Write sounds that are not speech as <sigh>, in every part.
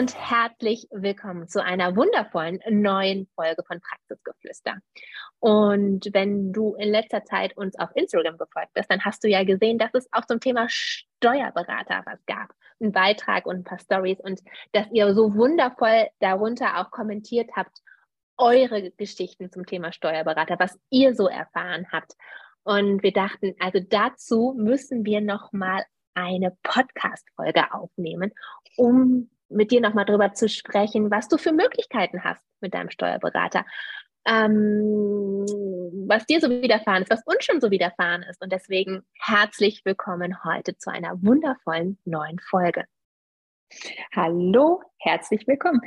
Und herzlich willkommen zu einer wundervollen neuen Folge von Praxisgeflüster. Und wenn du in letzter Zeit uns auf Instagram gefolgt bist, dann hast du ja gesehen, dass es auch zum Thema Steuerberater was gab. Ein Beitrag und ein paar Stories und dass ihr so wundervoll darunter auch kommentiert habt, eure Geschichten zum Thema Steuerberater, was ihr so erfahren habt. Und wir dachten, also dazu müssen wir nochmal eine Podcast-Folge aufnehmen, um mit dir nochmal drüber zu sprechen, was du für Möglichkeiten hast mit deinem Steuerberater, ähm, was dir so widerfahren ist, was uns schon so widerfahren ist. Und deswegen herzlich willkommen heute zu einer wundervollen neuen Folge. Hallo, herzlich willkommen.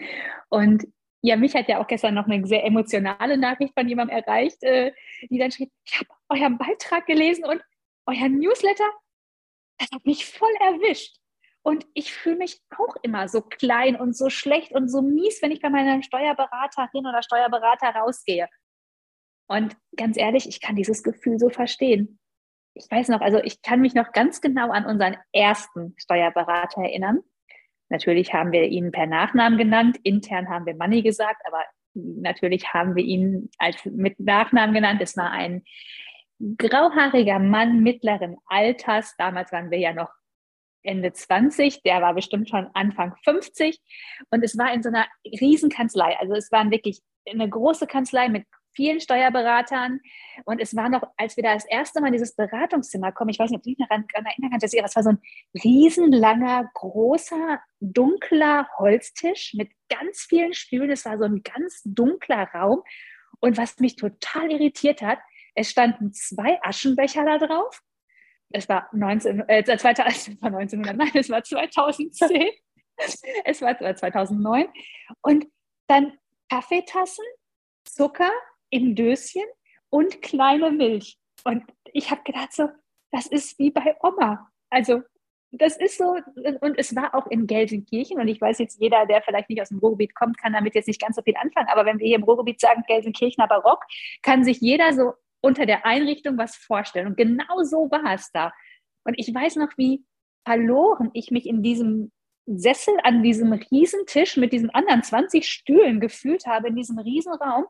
Und ja, mich hat ja auch gestern noch eine sehr emotionale Nachricht von jemandem erreicht, äh, die dann schrieb, ich habe euren Beitrag gelesen und euer Newsletter, das hat mich voll erwischt. Und ich fühle mich auch immer so klein und so schlecht und so mies, wenn ich bei meiner Steuerberaterin oder Steuerberater rausgehe. Und ganz ehrlich, ich kann dieses Gefühl so verstehen. Ich weiß noch, also ich kann mich noch ganz genau an unseren ersten Steuerberater erinnern. Natürlich haben wir ihn per Nachnamen genannt, intern haben wir Manni gesagt, aber natürlich haben wir ihn als mit Nachnamen genannt. Es war ein grauhaariger Mann mittleren Alters. Damals waren wir ja noch Ende 20, der war bestimmt schon Anfang 50 und es war in so einer Riesenkanzlei. Also es war wirklich eine große Kanzlei mit vielen Steuerberatern und es war noch, als wir da das erste Mal in dieses Beratungszimmer kommen, ich weiß nicht, ob du dich daran erinnern kannst, das war so ein riesenlanger, großer, dunkler Holztisch mit ganz vielen Stühlen. Es war so ein ganz dunkler Raum und was mich total irritiert hat, es standen zwei Aschenbecher da drauf es war 19, äh, 2000, <laughs> war 1900, nein, es war 2010. <laughs> es war 2009. Und dann Kaffeetassen, Zucker im Döschen und kleine Milch. Und ich habe gedacht, so, das ist wie bei Oma. Also, das ist so, und es war auch in Gelsenkirchen. Und ich weiß jetzt, jeder, der vielleicht nicht aus dem Ruhrgebiet kommt, kann damit jetzt nicht ganz so viel anfangen. Aber wenn wir hier im Ruhrgebiet sagen, Gelsenkirchener Barock, kann sich jeder so unter der Einrichtung was vorstellen. Und genau so war es da. Und ich weiß noch, wie verloren ich mich in diesem Sessel an diesem Riesentisch mit diesen anderen 20 Stühlen gefühlt habe, in diesem Riesenraum.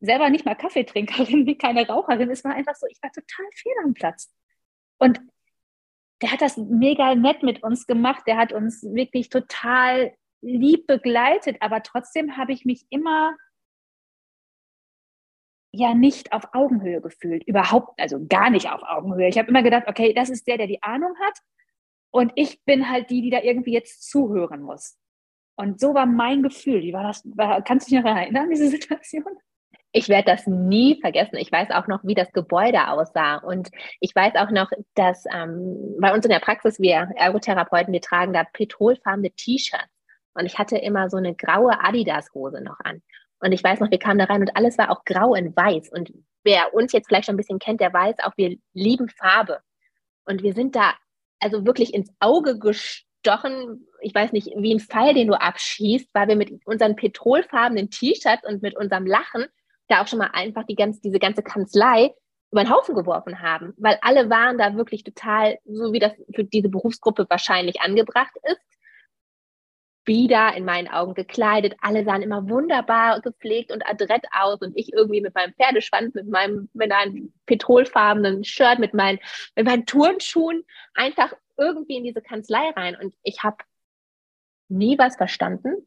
Selber nicht mal Kaffeetrinkerin, <laughs> wie keine Raucherin. Es war einfach so, ich war total fehl am Platz. Und der hat das mega nett mit uns gemacht. Der hat uns wirklich total lieb begleitet. Aber trotzdem habe ich mich immer ja nicht auf Augenhöhe gefühlt. Überhaupt, also gar nicht auf Augenhöhe. Ich habe immer gedacht, okay, das ist der, der die Ahnung hat. Und ich bin halt die, die da irgendwie jetzt zuhören muss. Und so war mein Gefühl. Wie war das? War, kannst du dich noch erinnern, diese <laughs> Situation? Ich werde das nie vergessen. Ich weiß auch noch, wie das Gebäude aussah. Und ich weiß auch noch, dass ähm, bei uns in der Praxis, wir Ergotherapeuten, wir tragen da petrolfarbene T-Shirts. Und ich hatte immer so eine graue Adidas-Hose noch an. Und ich weiß noch, wir kamen da rein und alles war auch grau in weiß. Und wer uns jetzt vielleicht schon ein bisschen kennt, der weiß auch, wir lieben Farbe. Und wir sind da also wirklich ins Auge gestochen. Ich weiß nicht, wie ein Pfeil, den du abschießt, weil wir mit unseren petrolfarbenen T-Shirts und mit unserem Lachen da auch schon mal einfach die ganze, diese ganze Kanzlei über den Haufen geworfen haben, weil alle waren da wirklich total, so wie das für diese Berufsgruppe wahrscheinlich angebracht ist, wieder in meinen Augen gekleidet. Alle sahen immer wunderbar gepflegt und adrett aus und ich irgendwie mit meinem Pferdeschwanz, mit meinem, mit einem petrolfarbenen Shirt, mit meinen, mit meinen Turnschuhen einfach irgendwie in diese Kanzlei rein und ich habe nie was verstanden.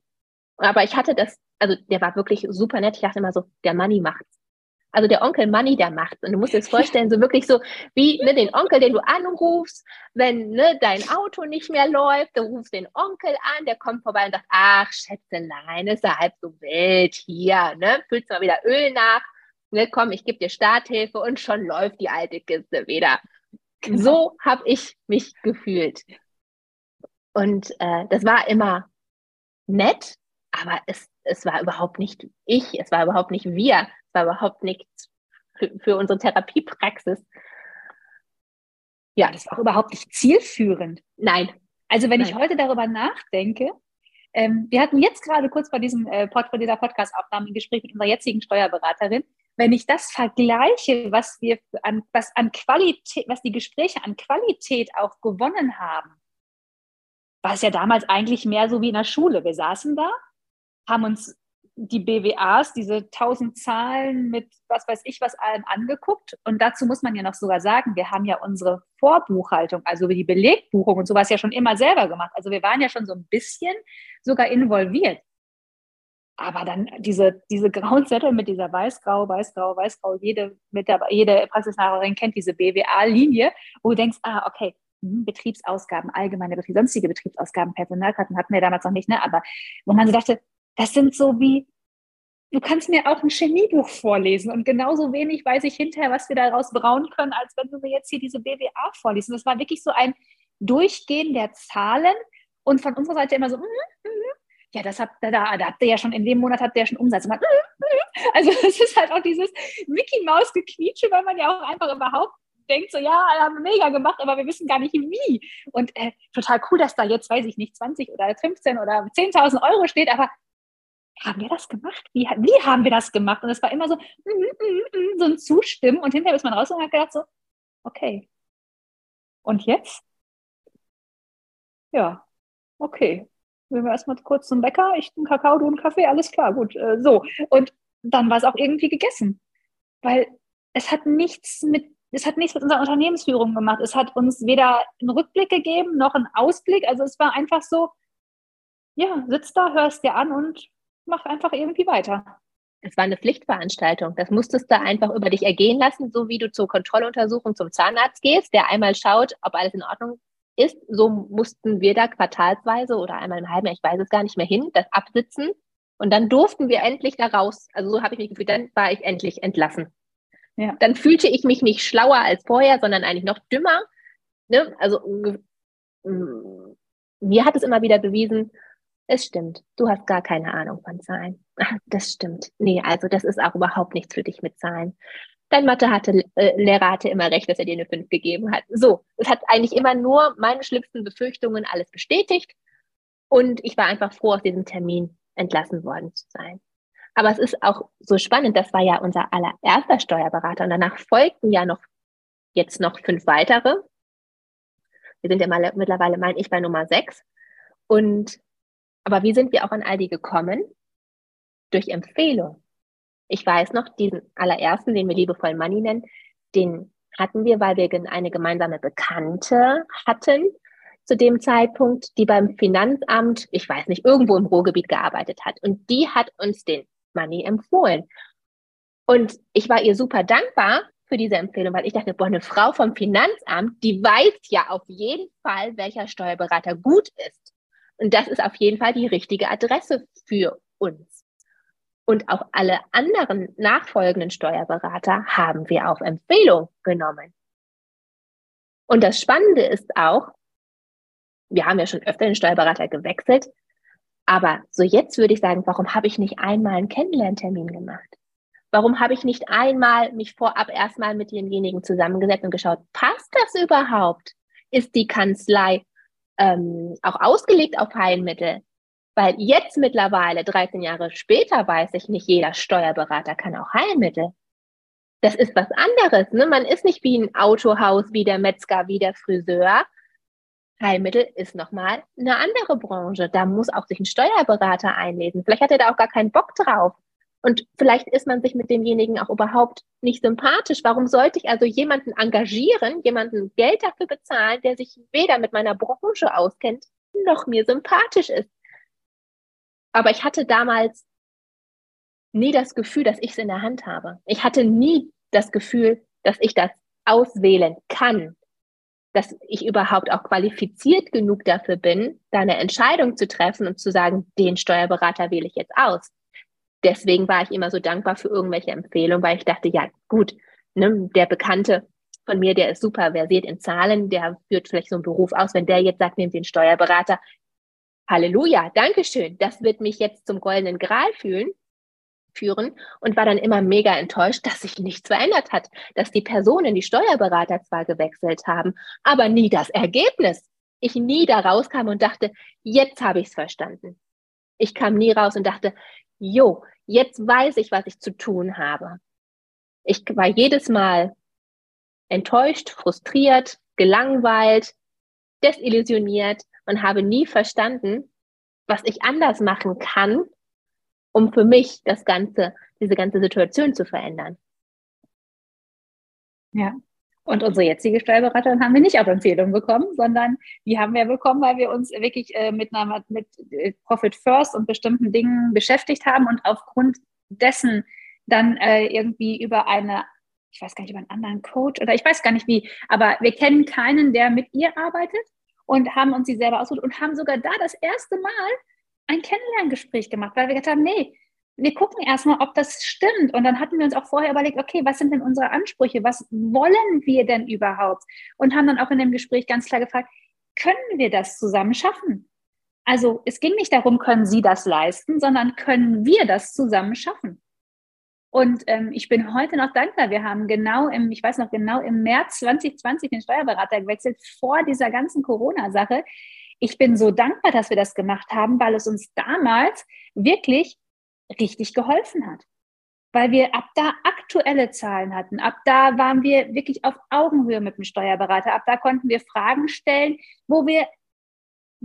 Aber ich hatte das, also der war wirklich super nett. Ich dachte immer so, der Money macht's. Also der Onkel Money, der macht. Und du musst dir das vorstellen, so wirklich so wie ne, den Onkel, den du anrufst, wenn ne, dein Auto nicht mehr läuft, du rufst den Onkel an, der kommt vorbei und sagt, ach Schätzelein, ist ja halb so wild hier, ne? Füllst mal wieder Öl nach, ne? komm, ich gebe dir Starthilfe und schon läuft die alte Kiste wieder. Genau. So habe ich mich gefühlt. Und äh, das war immer nett, aber es, es war überhaupt nicht ich, es war überhaupt nicht wir, es war überhaupt nichts für, für unsere Therapiepraxis. Ja, das war auch überhaupt nicht zielführend. Nein. Also wenn Nein. ich heute darüber nachdenke, ähm, wir hatten jetzt gerade kurz vor diesem äh, Pod, vor dieser Podcast-Aufnahme ein Gespräch mit unserer jetzigen Steuerberaterin. Wenn ich das vergleiche, was wir an, was an Qualität, was die Gespräche an Qualität auch gewonnen haben, war es ja damals eigentlich mehr so wie in der Schule. Wir saßen da, haben uns die BWAs, diese tausend Zahlen mit was weiß ich was allem angeguckt. Und dazu muss man ja noch sogar sagen, wir haben ja unsere Vorbuchhaltung, also die Belegbuchung und sowas ja schon immer selber gemacht. Also wir waren ja schon so ein bisschen sogar involviert. Aber dann diese, diese grauen Zettel mit dieser weiß-grau, weiß-grau, weiß-grau, jede, jede Praxisnachbarin kennt diese BWA-Linie, wo du denkst, ah, okay, hm, Betriebsausgaben, allgemeine Betrieb, sonstige Betriebsausgaben, Personalkarten hatten wir damals noch nicht, ne? aber wo man so dachte, das sind so wie, du kannst mir auch ein Chemiebuch vorlesen und genauso wenig weiß ich hinterher, was wir daraus brauen können, als wenn du mir jetzt hier diese BWA vorliest. Und das war wirklich so ein Durchgehen der Zahlen und von unserer Seite immer so, mm, mm, ja, das habt, da, da, da habt ihr ja schon, in dem Monat habt ihr ja schon Umsatz gemacht. Also <laughs> es ist halt auch dieses Mickey Maus Gequietsche, weil man ja auch einfach überhaupt denkt so, ja, haben mega gemacht, aber wir wissen gar nicht wie. Und äh, total cool, dass da jetzt, weiß ich nicht, 20 oder 15 oder 10.000 Euro steht, aber haben wir das gemacht? Wie, wie haben wir das gemacht? Und es war immer so, mm, mm, mm, so ein Zustimmen und hinterher ist man raus und hat gedacht so, okay. Und jetzt? Ja, okay. Gehen wir erstmal kurz zum Bäcker, ich einen Kakao, du einen Kaffee, alles klar, gut, äh, so. Und dann war es auch irgendwie gegessen. Weil es hat nichts mit es hat nichts mit unserer Unternehmensführung gemacht. Es hat uns weder einen Rückblick gegeben noch einen Ausblick. Also es war einfach so, ja, sitz da, hörst dir an und mach einfach irgendwie weiter. Es war eine Pflichtveranstaltung. Das musstest du einfach über dich ergehen lassen, so wie du zur Kontrolluntersuchung zum Zahnarzt gehst, der einmal schaut, ob alles in Ordnung ist. So mussten wir da quartalsweise oder einmal im halben Jahr, ich weiß es gar nicht mehr hin, das absitzen. Und dann durften wir endlich da raus. Also so habe ich mich gefühlt, dann war ich endlich entlassen. Ja. Dann fühlte ich mich nicht schlauer als vorher, sondern eigentlich noch dümmer. Ne? Also mm, mir hat es immer wieder bewiesen, es stimmt, du hast gar keine Ahnung von Zahlen. <laughs> Das stimmt. Nee, also das ist auch überhaupt nichts für dich mit Zahlen. Dein Mathe hatte, äh, Lehrer hatte immer recht, dass er dir eine 5 gegeben hat. So, es hat eigentlich immer nur meine schlimmsten Befürchtungen alles bestätigt. Und ich war einfach froh, aus diesem Termin entlassen worden zu sein. Aber es ist auch so spannend, das war ja unser allererster Steuerberater und danach folgten ja noch jetzt noch fünf weitere. Wir sind ja mal, mittlerweile, mein ich, bei Nummer sechs. Und, aber wie sind wir auch an all die gekommen? Durch Empfehlung. Ich weiß noch, diesen allerersten, den wir liebevoll Money nennen, den hatten wir, weil wir eine gemeinsame Bekannte hatten zu dem Zeitpunkt, die beim Finanzamt, ich weiß nicht, irgendwo im Ruhrgebiet gearbeitet hat. Und die hat uns den Money empfohlen. Und ich war ihr super dankbar für diese Empfehlung, weil ich dachte, boah, eine Frau vom Finanzamt, die weiß ja auf jeden Fall, welcher Steuerberater gut ist. Und das ist auf jeden Fall die richtige Adresse für uns. Und auch alle anderen nachfolgenden Steuerberater haben wir auf Empfehlung genommen. Und das Spannende ist auch, wir haben ja schon öfter den Steuerberater gewechselt, aber so jetzt würde ich sagen, warum habe ich nicht einmal einen Kennenlerntermin gemacht? Warum habe ich nicht einmal mich vorab erstmal mit demjenigen zusammengesetzt und geschaut, passt das überhaupt? Ist die Kanzlei ähm, auch ausgelegt auf Heilmittel? Weil jetzt mittlerweile, 13 Jahre später, weiß ich, nicht jeder Steuerberater kann auch Heilmittel. Das ist was anderes. Ne? Man ist nicht wie ein Autohaus, wie der Metzger, wie der Friseur, Heilmittel ist nochmal eine andere Branche. Da muss auch sich ein Steuerberater einlesen. Vielleicht hat er da auch gar keinen Bock drauf. Und vielleicht ist man sich mit demjenigen auch überhaupt nicht sympathisch. Warum sollte ich also jemanden engagieren, jemanden Geld dafür bezahlen, der sich weder mit meiner Branche auskennt, noch mir sympathisch ist? Aber ich hatte damals nie das Gefühl, dass ich es in der Hand habe. Ich hatte nie das Gefühl, dass ich das auswählen kann dass ich überhaupt auch qualifiziert genug dafür bin, da eine Entscheidung zu treffen und zu sagen, den Steuerberater wähle ich jetzt aus. Deswegen war ich immer so dankbar für irgendwelche Empfehlungen, weil ich dachte, ja gut, ne, der Bekannte, von mir, der ist super versiert in Zahlen, der führt vielleicht so einen Beruf aus. Wenn der jetzt sagt, nehmt den Steuerberater, Halleluja, Dankeschön, das wird mich jetzt zum goldenen Gral fühlen, führen und war dann immer mega enttäuscht, dass sich nichts verändert hat, dass die Personen, die Steuerberater zwar gewechselt haben, aber nie das Ergebnis. Ich nie da rauskam und dachte, jetzt habe ich es verstanden. Ich kam nie raus und dachte, jo, jetzt weiß ich, was ich zu tun habe. Ich war jedes Mal enttäuscht, frustriert, gelangweilt, desillusioniert und habe nie verstanden, was ich anders machen kann, um für mich das ganze, diese ganze Situation zu verändern. Ja. Und unsere jetzige Steuerberaterin haben wir nicht auf Empfehlung bekommen, sondern die haben wir bekommen, weil wir uns wirklich äh, mit, einer, mit äh, Profit First und bestimmten Dingen beschäftigt haben und aufgrund dessen dann äh, irgendwie über eine ich weiß gar nicht, über einen anderen Coach oder ich weiß gar nicht wie, aber wir kennen keinen, der mit ihr arbeitet und haben uns sie selber ausgesucht und haben sogar da das erste Mal ein Kennenlerngespräch gemacht, weil wir gesagt haben, nee, wir gucken erstmal, ob das stimmt. Und dann hatten wir uns auch vorher überlegt, okay, was sind denn unsere Ansprüche? Was wollen wir denn überhaupt? Und haben dann auch in dem Gespräch ganz klar gefragt, können wir das zusammen schaffen? Also es ging nicht darum, können Sie das leisten, sondern können wir das zusammen schaffen? Und ähm, ich bin heute noch dankbar. Wir haben genau im, ich weiß noch genau, im März 2020 den Steuerberater gewechselt, vor dieser ganzen Corona-Sache. Ich bin so dankbar, dass wir das gemacht haben, weil es uns damals wirklich richtig geholfen hat. Weil wir ab da aktuelle Zahlen hatten. Ab da waren wir wirklich auf Augenhöhe mit dem Steuerberater. Ab da konnten wir Fragen stellen, wo wir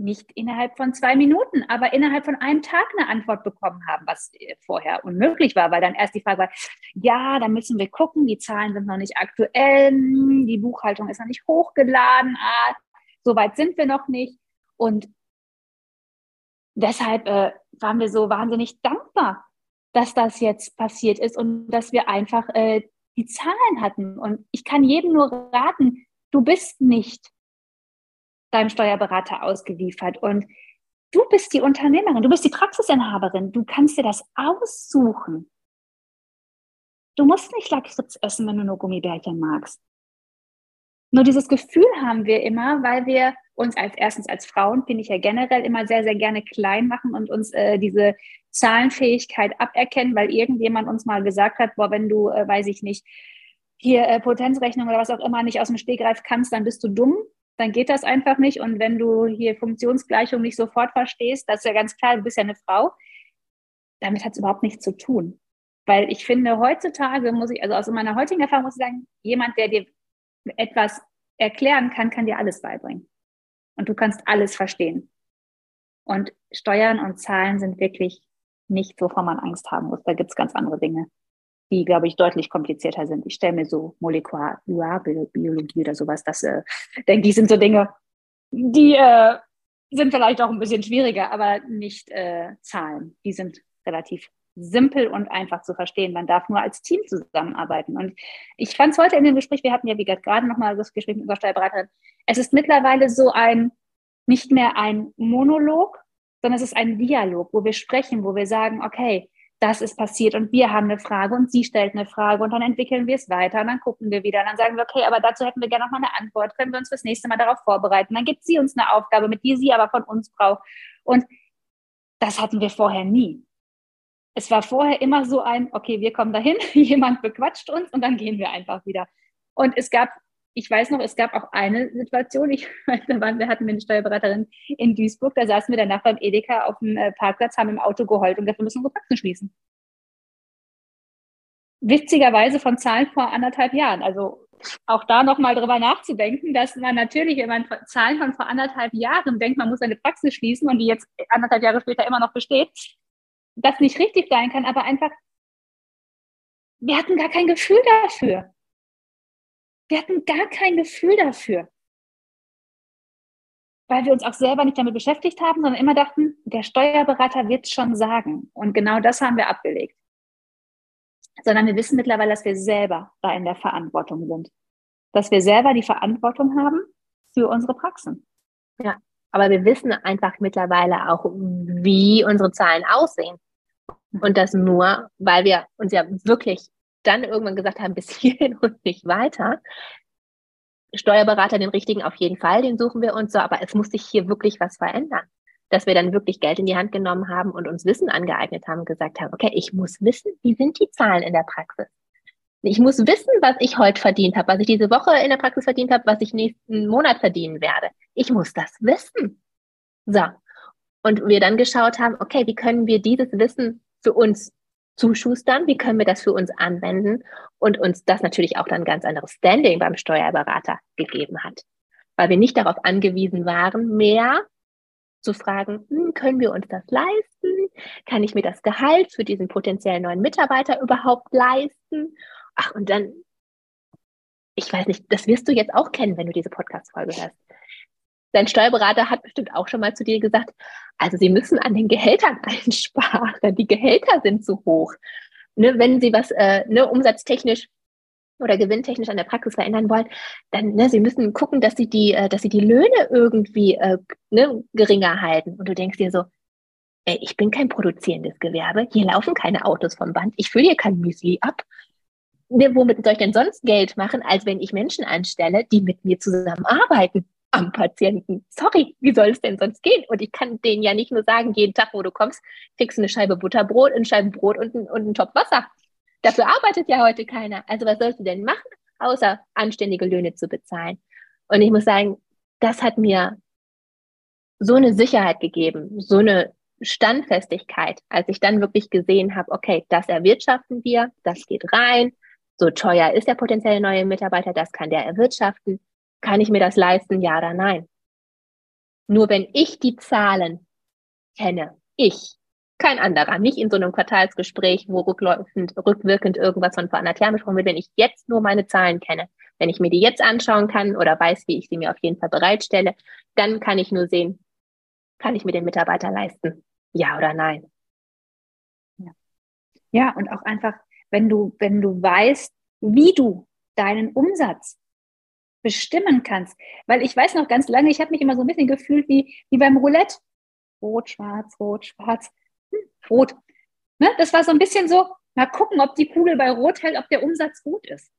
nicht innerhalb von zwei Minuten, aber innerhalb von einem Tag eine Antwort bekommen haben, was äh, vorher unmöglich war, weil dann erst die Frage war, ja, da müssen wir gucken, die Zahlen sind noch nicht aktuell, die Buchhaltung ist noch nicht hochgeladen, ah, so weit sind wir noch nicht. Und deshalb äh, waren wir so wahnsinnig dankbar, dass das jetzt passiert ist und dass wir einfach äh, die Zahlen hatten. Und ich kann jedem nur raten, du bist nicht deinem Steuerberater ausgeliefert. Und du bist die Unternehmerin, du bist die Praxisinhaberin, du kannst dir das aussuchen. Du musst nicht Lakritz essen, wenn du nur Gummibärchen magst. Nur dieses Gefühl haben wir immer, weil wir uns als erstens als Frauen, finde ich ja generell immer sehr, sehr gerne klein machen und uns äh, diese Zahlenfähigkeit aberkennen, weil irgendjemand uns mal gesagt hat, boah, wenn du, äh, weiß ich nicht, hier äh, Potenzrechnung oder was auch immer nicht aus dem Stegreif kannst, dann bist du dumm dann geht das einfach nicht. Und wenn du hier Funktionsgleichung nicht sofort verstehst, das ist ja ganz klar, du bist ja eine Frau, damit hat es überhaupt nichts zu tun. Weil ich finde, heutzutage muss ich, also aus meiner heutigen Erfahrung muss ich sagen, jemand, der dir etwas erklären kann, kann dir alles beibringen. Und du kannst alles verstehen. Und Steuern und Zahlen sind wirklich nicht, wovon man Angst haben muss. Da gibt es ganz andere Dinge die, glaube ich, deutlich komplizierter sind. Ich stelle mir so Molekularbiologie oder sowas, das äh, denke ich, sind so Dinge, die äh, sind vielleicht auch ein bisschen schwieriger, aber nicht äh, Zahlen. Die sind relativ simpel und einfach zu verstehen. Man darf nur als Team zusammenarbeiten. Und ich fand es heute in dem Gespräch, wir hatten ja wie gerade nochmal das Gespräch mit unserer Steuerberaterin, es ist mittlerweile so ein, nicht mehr ein Monolog, sondern es ist ein Dialog, wo wir sprechen, wo wir sagen, okay, das ist passiert und wir haben eine Frage und sie stellt eine Frage und dann entwickeln wir es weiter und dann gucken wir wieder und dann sagen wir, okay, aber dazu hätten wir gerne noch mal eine Antwort, können wir uns fürs nächste Mal darauf vorbereiten. Dann gibt sie uns eine Aufgabe, mit die sie aber von uns braucht. Und das hatten wir vorher nie. Es war vorher immer so ein, okay, wir kommen dahin, <laughs> jemand bequatscht uns und dann gehen wir einfach wieder. Und es gab ich weiß noch, es gab auch eine Situation, ich, <laughs> da waren, wir hatten eine Steuerberaterin in Duisburg, da saßen wir danach beim Edeka auf dem äh, Parkplatz, haben im Auto geheult und dafür müssen unsere Praxen schließen. Witzigerweise von Zahlen vor anderthalb Jahren. Also auch da nochmal drüber nachzudenken, dass man natürlich, wenn man Zahlen von vor anderthalb Jahren denkt, man muss seine Praxis schließen und die jetzt anderthalb Jahre später immer noch besteht, das nicht richtig sein kann, aber einfach, wir hatten gar kein Gefühl dafür. Wir hatten gar kein Gefühl dafür. Weil wir uns auch selber nicht damit beschäftigt haben, sondern immer dachten, der Steuerberater wird es schon sagen. Und genau das haben wir abgelegt. Sondern wir wissen mittlerweile, dass wir selber da in der Verantwortung sind. Dass wir selber die Verantwortung haben für unsere Praxen. Ja, aber wir wissen einfach mittlerweile auch, wie unsere Zahlen aussehen. <laughs> Und das nur, weil wir uns ja wirklich dann irgendwann gesagt haben, <laughs> bis hierhin und nicht weiter. Steuerberater, den richtigen auf jeden Fall, den suchen wir uns so, aber es muss sich hier wirklich was verändern. Dass wir dann wirklich Geld in die Hand genommen haben und uns Wissen angeeignet haben und gesagt haben, okay, ich muss wissen, wie sind die Zahlen in der Praxis? Ich muss wissen, was ich heute verdient habe, was ich diese Woche in der Praxis verdient habe, was ich nächsten Monat verdienen werde. Ich muss das wissen. So. Und wir dann geschaut haben, okay, wie können wir dieses Wissen für uns zuschustern? Wie können wir das für uns anwenden? Und uns das natürlich auch dann ganz anderes Standing beim Steuerberater gegeben hat. Weil wir nicht darauf angewiesen waren, mehr zu fragen, hm, können wir uns das leisten? Kann ich mir das Gehalt für diesen potenziellen neuen Mitarbeiter überhaupt leisten? Ach, und dann, ich weiß nicht, das wirst du jetzt auch kennen, wenn du diese Podcast-Folge hörst. Dein Steuerberater hat bestimmt auch schon mal zu dir gesagt, also Sie müssen an den Gehältern <laughs> einsparen. Die Gehälter sind zu hoch. Ne, wenn Sie was äh, ne, umsatztechnisch oder gewinntechnisch an der Praxis verändern wollen, dann ne, Sie müssen gucken, dass Sie die, äh, dass Sie die Löhne irgendwie äh, ne, geringer halten. Und du denkst dir so, ey, ich bin kein produzierendes Gewerbe, hier laufen keine Autos vom Band, ich fülle hier kein Müsli ab. Ne, womit soll ich denn sonst Geld machen, als wenn ich Menschen anstelle, die mit mir zusammenarbeiten? Am Patienten. Sorry, wie soll es denn sonst gehen? Und ich kann denen ja nicht nur sagen, jeden Tag, wo du kommst, kriegst du eine Scheibe Butterbrot, eine Scheibe Brot und, ein, und einen Topf Wasser. Dafür arbeitet ja heute keiner. Also was sollst du denn machen, außer anständige Löhne zu bezahlen? Und ich muss sagen, das hat mir so eine Sicherheit gegeben, so eine Standfestigkeit, als ich dann wirklich gesehen habe, okay, das erwirtschaften wir, das geht rein, so teuer ist der potenzielle neue Mitarbeiter, das kann der erwirtschaften kann ich mir das leisten, ja oder nein? Nur wenn ich die Zahlen kenne, ich, kein anderer, nicht in so einem Quartalsgespräch, wo rückläufend, rückwirkend irgendwas von vor anderthalb Jahren besprochen wird, wenn ich jetzt nur meine Zahlen kenne, wenn ich mir die jetzt anschauen kann oder weiß, wie ich sie mir auf jeden Fall bereitstelle, dann kann ich nur sehen, kann ich mir den Mitarbeiter leisten, ja oder nein? Ja, ja und auch einfach, wenn du, wenn du weißt, wie du deinen Umsatz bestimmen kannst. Weil ich weiß noch ganz lange, ich habe mich immer so ein bisschen gefühlt wie, wie beim Roulette. Rot, schwarz, rot, schwarz, hm, rot. Ne? Das war so ein bisschen so, mal gucken, ob die Kugel bei Rot hält, ob der Umsatz gut ist.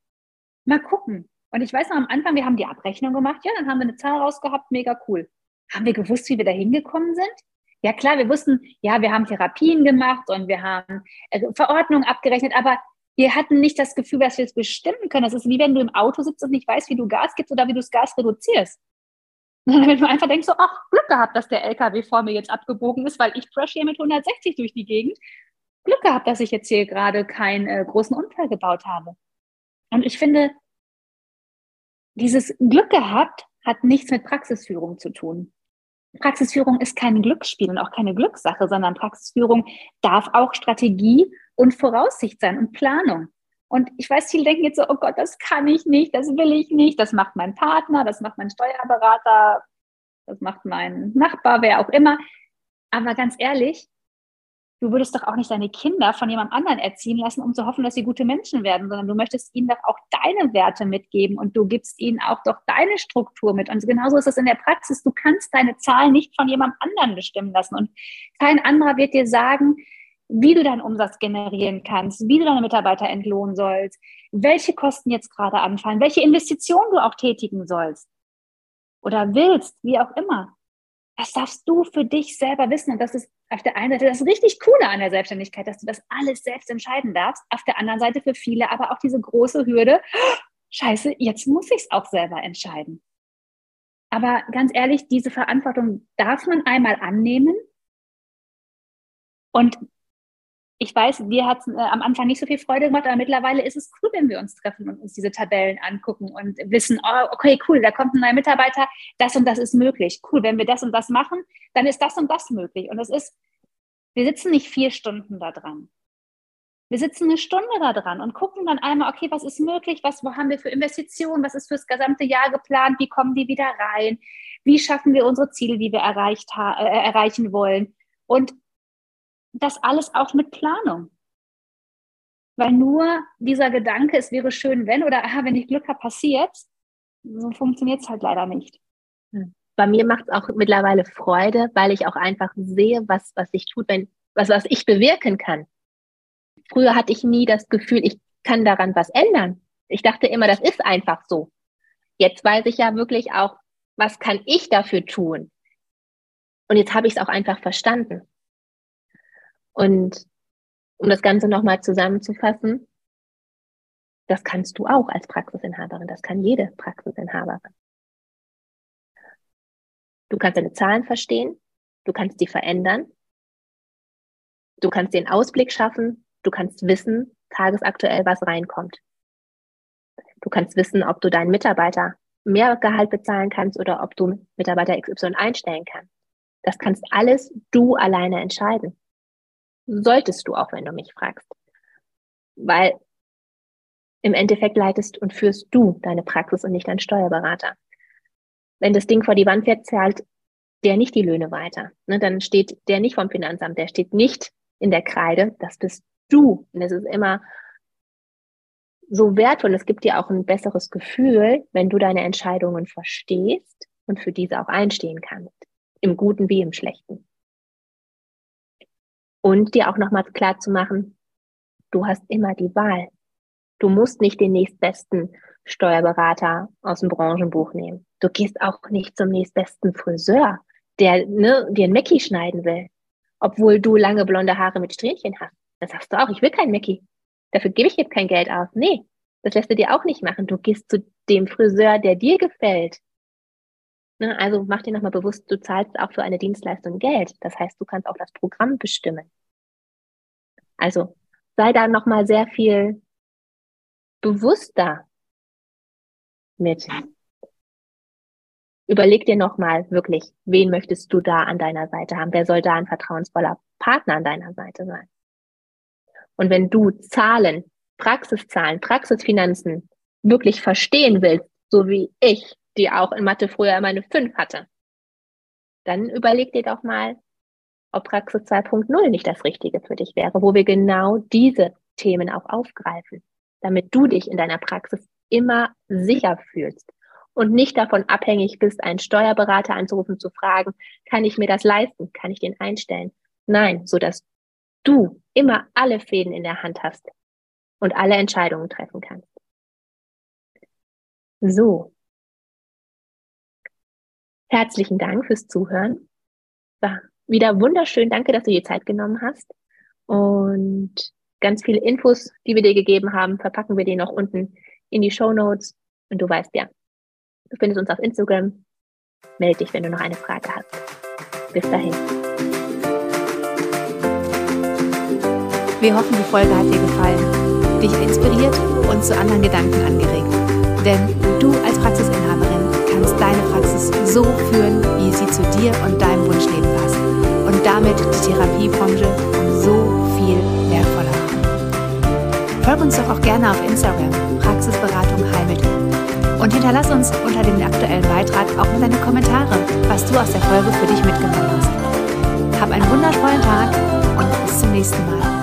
Mal gucken. Und ich weiß noch am Anfang, wir haben die Abrechnung gemacht, ja, dann haben wir eine Zahl rausgehabt, mega cool. Haben wir gewusst, wie wir da hingekommen sind? Ja, klar, wir wussten, ja, wir haben Therapien gemacht und wir haben äh, Verordnungen abgerechnet, aber wir hatten nicht das Gefühl, dass wir es bestimmen können. Das ist wie wenn du im Auto sitzt und nicht weißt, wie du Gas gibst oder wie du das Gas reduzierst. <laughs> Sondern wenn du einfach denkst, so, ach, Glück gehabt, dass der LKW vor mir jetzt abgebogen ist, weil ich crash hier mit 160 durch die Gegend. Glück gehabt, dass ich jetzt hier gerade keinen äh, großen Unfall gebaut habe. Und ich finde, dieses Glück gehabt hat nichts mit Praxisführung zu tun. Praxisführung ist kein Glücksspiel und auch keine Glückssache, sondern Praxisführung darf auch Strategie und Voraussicht sein und Planung. Und ich weiß, viele denken jetzt so, oh Gott, das kann ich nicht, das will ich nicht, das macht mein Partner, das macht mein Steuerberater, das macht mein Nachbar, wer auch immer. Aber ganz ehrlich, du würdest doch auch nicht deine Kinder von jemand anderen erziehen lassen, um zu hoffen, dass sie gute Menschen werden, sondern du möchtest ihnen doch auch deine Werte mitgeben und du gibst ihnen auch doch deine Struktur mit. Und genauso ist es in der Praxis. Du kannst deine Zahlen nicht von jemand anderen bestimmen lassen. Und kein anderer wird dir sagen, wie du deinen Umsatz generieren kannst, wie du deine Mitarbeiter entlohnen sollst, welche Kosten jetzt gerade anfallen, welche Investitionen du auch tätigen sollst oder willst, wie auch immer. Das darfst du für dich selber wissen. Und das ist auf der einen Seite das richtig Coole an der Selbstständigkeit, dass du das alles selbst entscheiden darfst. Auf der anderen Seite für viele aber auch diese große Hürde, scheiße, jetzt muss ich es auch selber entscheiden. Aber ganz ehrlich, diese Verantwortung darf man einmal annehmen. Und ich weiß, dir hat es äh, am Anfang nicht so viel Freude gemacht, aber mittlerweile ist es cool, wenn wir uns treffen und uns diese Tabellen angucken und wissen, oh, okay, cool, da kommt ein neuer Mitarbeiter, das und das ist möglich. Cool, wenn wir das und das machen, dann ist das und das möglich. Und es ist, wir sitzen nicht vier Stunden da dran. Wir sitzen eine Stunde da dran und gucken dann einmal, okay, was ist möglich, was haben wir für Investitionen, was ist fürs gesamte Jahr geplant, wie kommen die wieder rein, wie schaffen wir unsere Ziele, die wir erreicht äh, erreichen wollen. Und das alles auch mit Planung. Weil nur dieser Gedanke, es wäre schön, wenn oder aha, wenn ich Glück habe, passiert, so funktioniert es halt leider nicht. Hm. Bei mir macht es auch mittlerweile Freude, weil ich auch einfach sehe, was, was sich tut, wenn, was, was ich bewirken kann. Früher hatte ich nie das Gefühl, ich kann daran was ändern. Ich dachte immer, das ist einfach so. Jetzt weiß ich ja wirklich auch, was kann ich dafür tun? Und jetzt habe ich es auch einfach verstanden. Und um das Ganze nochmal zusammenzufassen, das kannst du auch als Praxisinhaberin, das kann jede Praxisinhaberin. Du kannst deine Zahlen verstehen, du kannst die verändern, du kannst den Ausblick schaffen, du kannst wissen, tagesaktuell, was reinkommt. Du kannst wissen, ob du deinen Mitarbeiter mehr Gehalt bezahlen kannst oder ob du Mitarbeiter XY einstellen kannst. Das kannst alles du alleine entscheiden. Solltest du auch, wenn du mich fragst. Weil im Endeffekt leitest und führst du deine Praxis und nicht dein Steuerberater. Wenn das Ding vor die Wand fährt, zahlt der nicht die Löhne weiter. Ne, dann steht der nicht vom Finanzamt, der steht nicht in der Kreide. Das bist du. Und es ist immer so wertvoll. Es gibt dir auch ein besseres Gefühl, wenn du deine Entscheidungen verstehst und für diese auch einstehen kannst. Im Guten wie im Schlechten. Und dir auch nochmal klar zu machen, du hast immer die Wahl. Du musst nicht den nächstbesten Steuerberater aus dem Branchenbuch nehmen. Du gehst auch nicht zum nächstbesten Friseur, der ne, dir ein Mackie schneiden will, obwohl du lange blonde Haare mit Strähnchen hast. Das sagst du auch, ich will kein Mackie. Dafür gebe ich jetzt kein Geld aus. Nee, das lässt du dir auch nicht machen. Du gehst zu dem Friseur, der dir gefällt. Ne, also mach dir nochmal bewusst, du zahlst auch für eine Dienstleistung Geld. Das heißt, du kannst auch das Programm bestimmen. Also sei da nochmal sehr viel bewusster mit. Überleg dir nochmal wirklich, wen möchtest du da an deiner Seite haben? Wer soll da ein vertrauensvoller Partner an deiner Seite sein? Und wenn du Zahlen, Praxiszahlen, Praxisfinanzen wirklich verstehen willst, so wie ich, die auch in Mathe früher immer eine 5 hatte, dann überleg dir doch mal, ob Praxis 2.0 nicht das Richtige für dich wäre, wo wir genau diese Themen auch aufgreifen, damit du dich in deiner Praxis immer sicher fühlst und nicht davon abhängig bist, einen Steuerberater anzurufen, zu fragen, kann ich mir das leisten? Kann ich den einstellen? Nein, so dass du immer alle Fäden in der Hand hast und alle Entscheidungen treffen kannst. So. Herzlichen Dank fürs Zuhören. War wieder wunderschön. Danke, dass du dir Zeit genommen hast. Und ganz viele Infos, die wir dir gegeben haben, verpacken wir dir noch unten in die Show Notes. Und du weißt ja, du findest uns auf Instagram. Melde dich, wenn du noch eine Frage hast. Bis dahin. Wir hoffen, die Folge hat dir gefallen, dich inspiriert und zu anderen Gedanken angeregt. Denn du als Praxisinhaberin kannst deine Praxis so führen, wie sie zu dir und deinem Wunschleben passt. Und damit die Therapiebranche so viel wertvoller machen. Folg uns doch auch gerne auf Instagram, Praxisberatung Heilmittel. Und hinterlass uns unter dem aktuellen Beitrag auch mal deine Kommentare, was du aus der Folge für dich mitgenommen hast. Hab einen wundervollen Tag und bis zum nächsten Mal.